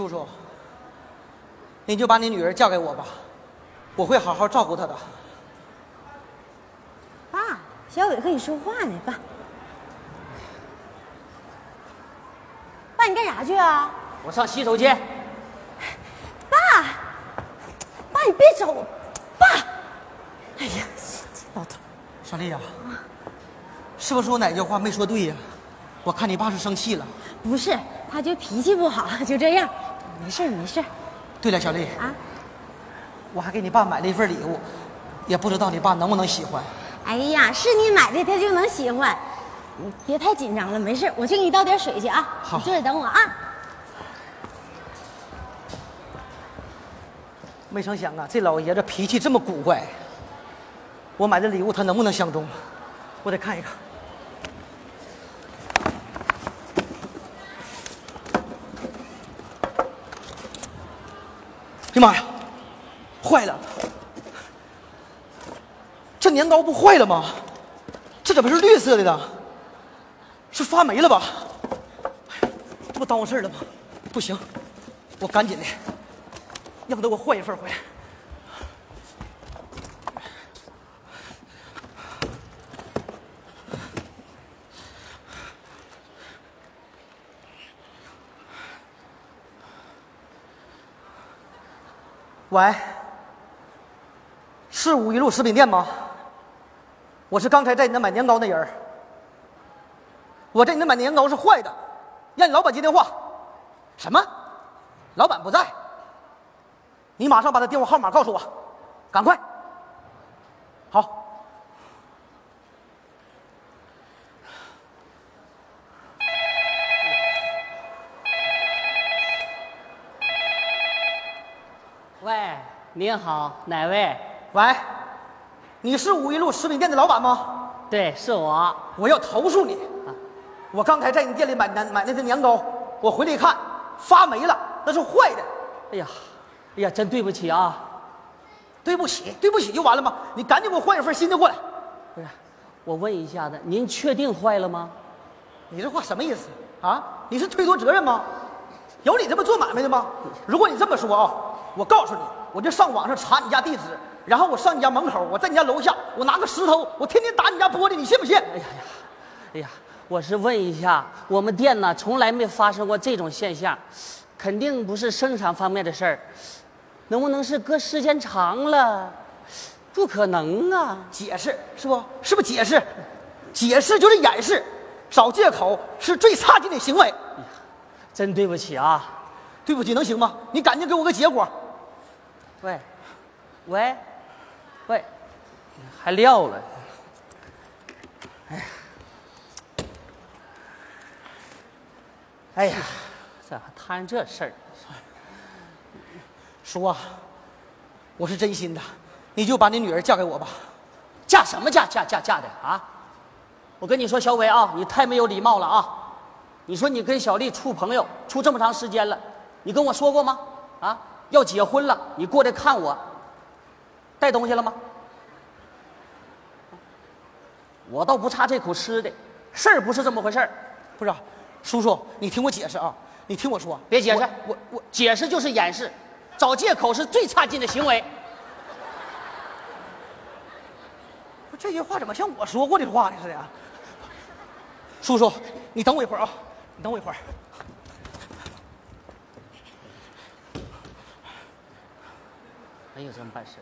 叔叔，你就把你女儿嫁给我吧，我会好好照顾她的。爸，小伟和你说话呢，爸。爸，你干啥去啊？我上洗手间。爸，爸，你别走，爸。哎呀，老头，小丽呀、是不是我哪句话没说对呀、我看你爸是生气了。不是，他就脾气不好，就这样，没事没事对了，小丽，啊。我还给你爸买了一份礼物，也不知道你爸能不能喜欢。哎呀，是你买的，他就能喜欢。你别太紧张了，没事，我去给你倒点水去啊。好你坐着等我啊。没成想啊，这老爷子脾气这么古怪。我买的礼物他能不能相中？我得看一看。哎呀妈呀，坏了！这年糕不坏了吗？这怎么是绿色的呢？是发霉了吧？这不耽误事儿了吗？不行，我赶紧的。让他给我换一份回来。喂，是五一路食品店吗？我是刚才在你那买年糕那人我在你那买年糕是坏的，让你老板接电话。什么？老板不在？你马上把他电话号码告诉我，赶快。好。喂，您好，哪位？喂，你是五一路食品店的老板吗？对，是我。我要投诉你。我刚才在你店里买年买那些年糕，我回来一看，发霉了，那是坏的。哎呀，哎呀，真对不起啊！对不起，对不起就完了吗？你赶紧给我换一份新的过来。不是，我问一下子，您确定坏了吗？你这话什么意思啊？你是推脱责任吗？有你这么做买卖的吗？如果你这么说啊，我告诉你，我就上网上查你家地址，然后我上你家门口，我在你家楼下，我拿个石头，我天天打你家玻璃，你信不信？哎呀呀，哎呀，我是问一下，我们店呢从来没发生过这种现象，肯定不是生产方面的事儿，能不能是搁时间长了？不可能啊！解释是不？是不是解释？解释就是掩饰，找借口是最差劲的行为。真对不起啊！对不起，能行吗？你赶紧给我个结果。喂，喂，喂，还撂了。哎呀，咋还摊这事儿？叔啊，我是真心的，你就把你女儿嫁给我吧。嫁什么嫁？嫁嫁嫁的啊！我跟你说，小伟啊，你太没有礼貌了啊！你说你跟小丽处朋友处这么长时间了，你跟我说过吗？啊，要结婚了，你过来看我，带东西了吗？我倒不差这口吃的，事儿不是这么回事儿。不是啊，叔叔，你听我解释啊，你听我说，别解释，我我我解释就是掩饰，找借口是最差劲的行为。不这句话怎么像我说过的话呢似的啊？叔叔，你等我一会儿啊，你等我一会儿。没有这么办事。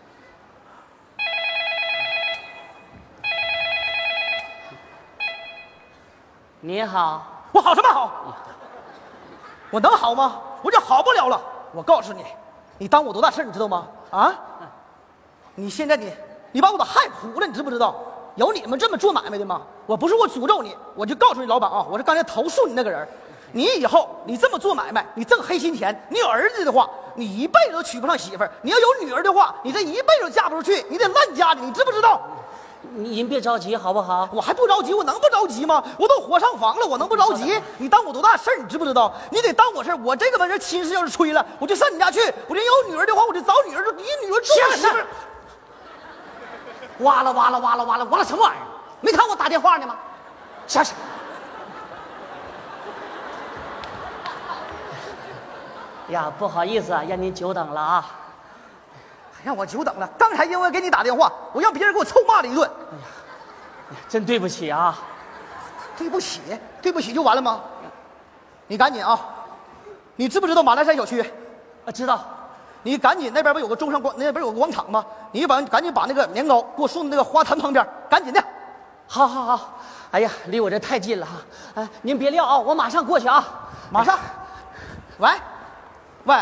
你好，我好什么好？我能好吗？我就好不了了。我告诉你，你当我多大事你知道吗？啊？你现在你你把我都害苦了，你知不知道？有你们这么做买卖的吗？我不是我诅咒你，我就告诉你老板啊，我是刚才投诉你那个人。你以后你这么做买卖，你挣黑心钱，你有儿子的话，你一辈子都娶不上媳妇儿；你要有女儿的话，你这一辈子都嫁不出去，你得烂家里，你知不知道？您别着急好不好？我还不着急，我能不着急吗？我都火上房了，我能不着急？你当我多大事儿，你知不知道？你得当我事儿。我这个门儿亲事要是吹了，我就上你家去。我这有女儿的话，我就找女儿，就一女儿做我媳妇儿。哇啦哇啦哇啦哇啦哇啦什么玩意儿？没看我打电话呢吗？下去。呀，不好意思啊，让您久等了啊。还让我久等了。刚才因为给你打电话，我让别人给我臭骂了一顿。哎呀真对不起啊。对不起，对不起就完了吗？你赶紧啊！你知不知道马栏山小区？啊，知道。你赶紧那边不有个中山广，那边有个广场吗？你把赶紧把那个年糕给我送到那个花坛旁边，赶紧的。好好好。哎呀，离我这太近了哈。哎，您别撂啊，我马上过去啊，马上。喂，喂，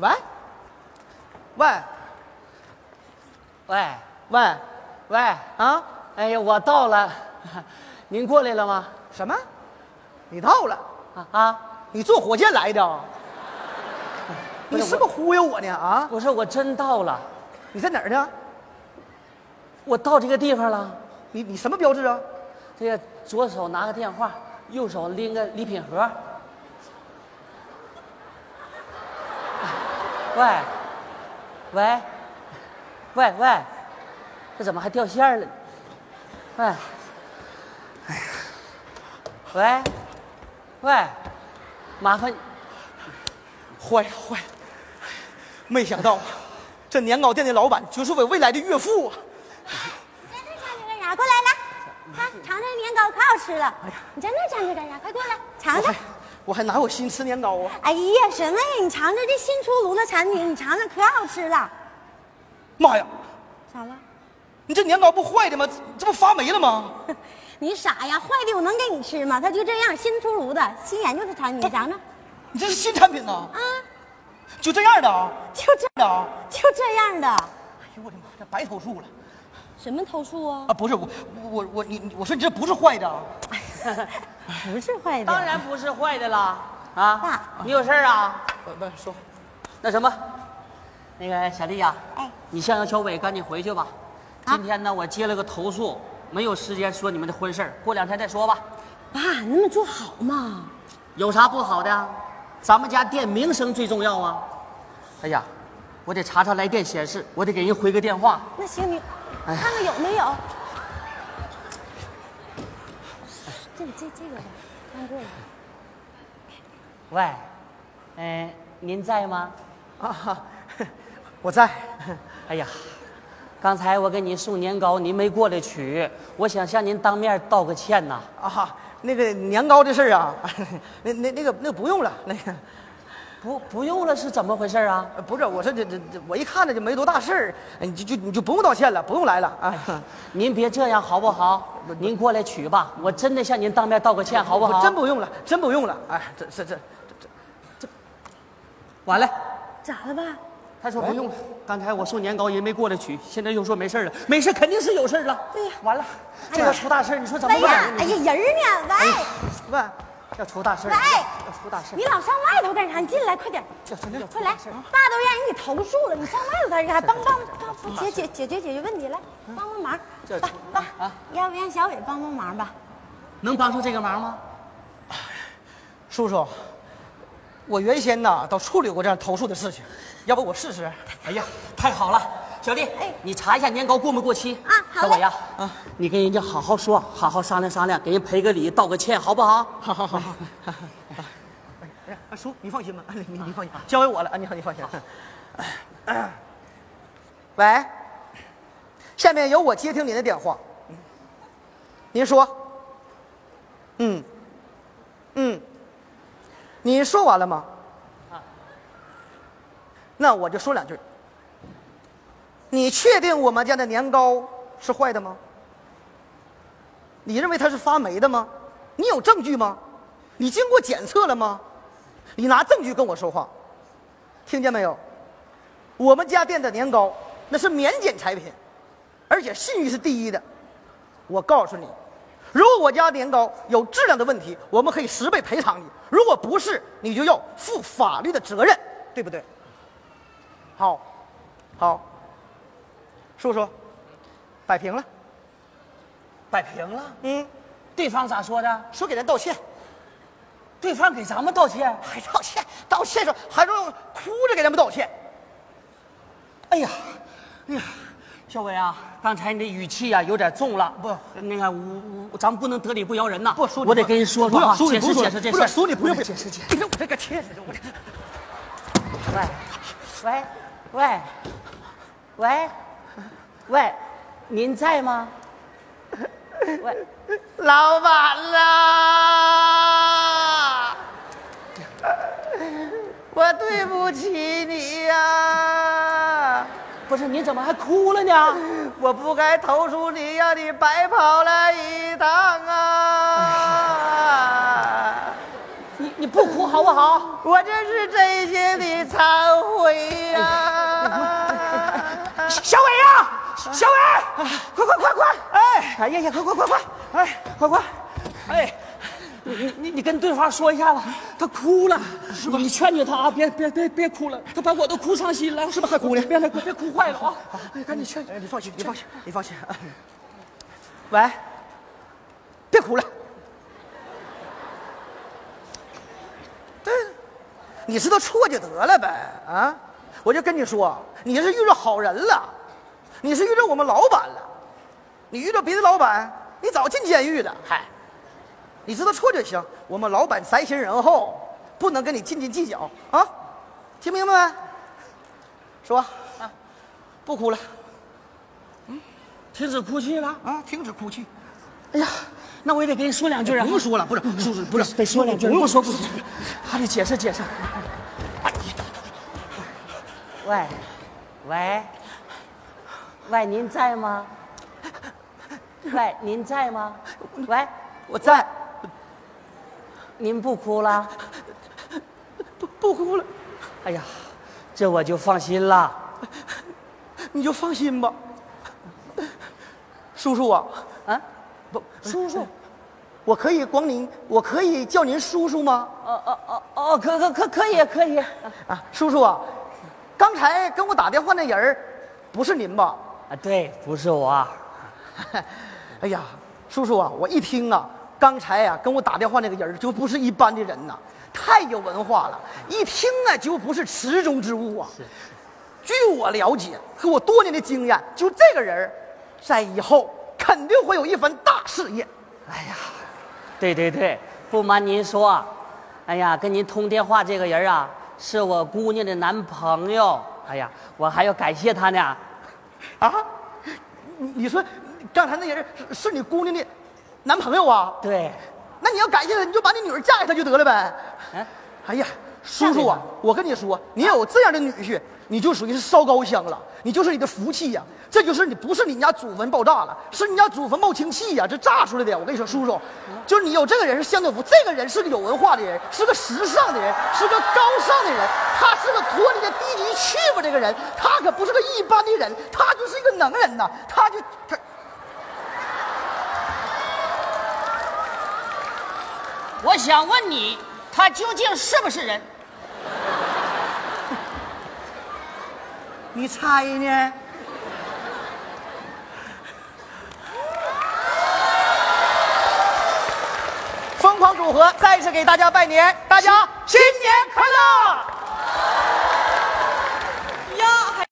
喂，喂，喂，喂，喂，啊！哎呀，我到了，您过来了吗？什么？你到了？啊啊！你坐火箭来的？你是不是忽悠我呢？啊！不是，我真到了。你在哪儿呢？我到这个地方了。你你什么标志啊？这个左手拿个电话，右手拎个礼品盒。喂，喂，喂喂，这怎么还掉线了？喂，哎呀，喂，喂，麻烦，坏了坏了，没想到这年糕店的老板就是我未来的岳父啊！你在那站着干啥？过来来，看尝尝年糕，可好吃了。哎呀，你在那站着干啥？快过来尝尝。我还哪有心吃年糕啊？哎呀，什么呀？你尝尝这新出炉的产品，你尝尝可好吃了。妈呀！咋了？你这年糕不坏的吗？这不发霉了吗？你傻呀？坏的我能给你吃吗？它就这样，新出炉的新研究的产品，你尝尝。你这是新产品呢？啊，就这样的啊？就这样的啊，就这样的。哎呦我的妈！这白投诉了。什么投诉啊？啊，不是我，我我你我说你这不是坏的。不是坏的，当然不是坏的啦！啊，爸，你有事儿啊？不不说，那什么，那个小丽呀，哎，你向阳小伟赶紧回去吧。今天呢，我接了个投诉，没有时间说你们的婚事儿，过两天再说吧。爸，你那么做好吗？有啥不好的？咱们家店名声最重要啊！哎呀，我得查查来电显示，我得给人回个电话。那行，你看看有没有。这这这个吧，刚过来。喂，嗯，您在吗？啊，我在。哎呀，刚才我给您送年糕，您没过来取，我想向您当面道个歉呐。啊，那个年糕的事儿啊，那那那个那个不用了，那个不不用了是怎么回事啊？不是，我说这这这，我一看着就没多大事儿，你就就你就不用道歉了，不用来了啊。您别这样好不好？您过来取吧，我真的向您当面道个歉，好不好？真不用了，真不用了。哎，这这这这这完了。咋了吧？他说不用了。刚才我送年糕，人没过来取，现在又说没事了。没事，肯定是有事了。对呀，完了，这要出大事，你说怎么办？，哎呀，人呢？喂，喂，要出大事，喂要出大事。你老上外头干啥？你进来，快点，要真的要出快来！爸都让人给投诉了，你上外头干啥？还帮帮帮解解解决解决问题来，帮帮忙。爸爸啊，要不让小伟帮帮忙吧？能帮上这个忙吗？叔叔，我原先呢都处理过这样投诉的事情，要不我试试？哎呀，太好了，小丽，哎你查一下年糕过没过期啊好小伟呀，啊，你跟人家好好说，好好商量商量，给人赔个礼，道个歉，好不好？好好好好。哎，叔，你放心吧，你你你放心，交给我了啊，你好，你放心。喂，下面由我接听您的电话。您说。嗯。嗯。你说完了吗？啊。那我就说两句。你确定我们家的年糕是坏的吗？你认为它是发霉的吗？你有证据吗？你经过检测了吗？你拿证据跟我说话，听见没有？我们家店的年糕那是免检产品，而且信誉是第一的。我告诉你，如果我家年糕有质量的问题，我们可以十倍赔偿你；如果不是，你就要负法律的责任，对不对？好，好，叔叔，摆平了。摆平了，嗯，对方咋说的？说给人道歉，对方给咱们道歉。还道歉，道歉说还说哭着给咱们道歉。哎呀，哎呀，小伟啊，刚才你的语气啊有点重了。不那个我我咱们不能得理不饶人呐。不，叔，我得跟人说说啊，解释解释这事。叔，你不用解释解释。你看我这个切，我这。喂，喂，喂，喂，喂，您在吗？喂，老板啦，我对不起你呀、不是，你怎么还哭了呢？我不该投诉你，让你白跑了一趟啊！你你不哭好不好？我这是真心的忏悔呀、小伟，快快快快！哎哎呀呀，快快快快！哎，快快！哎，你你你跟对方说一下子，他哭了，是吧？你劝劝他啊，别别别别哭了，他把我都哭伤心了，是吧？还哭呢？别别别哭坏了啊！赶紧劝。你放心，你放心，你放心。喂，别哭了。对，你知道错就得了呗，啊！我就跟你说，你是遇着好人了，你是遇着我们老板了，你遇着别的老板，你早进监狱了。嗨，你知道错就行。我们老板宅心仁厚，不能跟你斤斤计较啊！听明白没？说啊，不哭了。嗯停止哭泣了。啊，停止哭泣。哎呀，那我也得跟你说两句啊。不用说了，不是，不是，不是，得说两句，不用说不说，还得解释解释。喂，喂，喂，您在吗？喂，您在吗？喂，我在，您不哭了？不不哭了，哎呀，这我就放心了。你就放心吧。叔叔啊，啊，不，叔叔，我可以光您，我可以叫您叔叔吗？哦哦哦哦，可可可可以可以。啊，叔叔啊，刚才跟我打电话那人儿不是您吧？啊，对，不是我。哎呀，叔叔啊，我一听啊，刚才啊、跟我打电话那个人就不是一般的人呐，太有文化了，一听啊就不是池中之物啊。据我了解和我多年的经验，就这个人，在以后肯定会有一番大事业。哎呀，对对对，不瞒您说，哎呀，跟您通电话这个人啊，是我姑娘的男朋友。哎呀，我还要感谢他呢。啊，你你说刚才那人是是你姑娘的男朋友啊？对，那你要感谢他，你就把你女儿嫁给他就得了呗。哎，哎呀，叔叔啊，我跟你说，你有这样的女婿，你就属于是烧高香了，你就是你的福气呀、这就是你不是你家祖坟爆炸了，是你家祖坟冒氢气呀、这炸出来的。我跟你说，叔叔，就是你有这个人是相对福，这个人是个有文化的人，是个时尚的人，是个高尚的人，他是个脱离了低级趣味这个人，他可不是个一般的人，他就是一个能人呐，他就他。我想问你，他究竟是不是人？你猜呢？疯狂组合再次给大家拜年，大家新年快乐！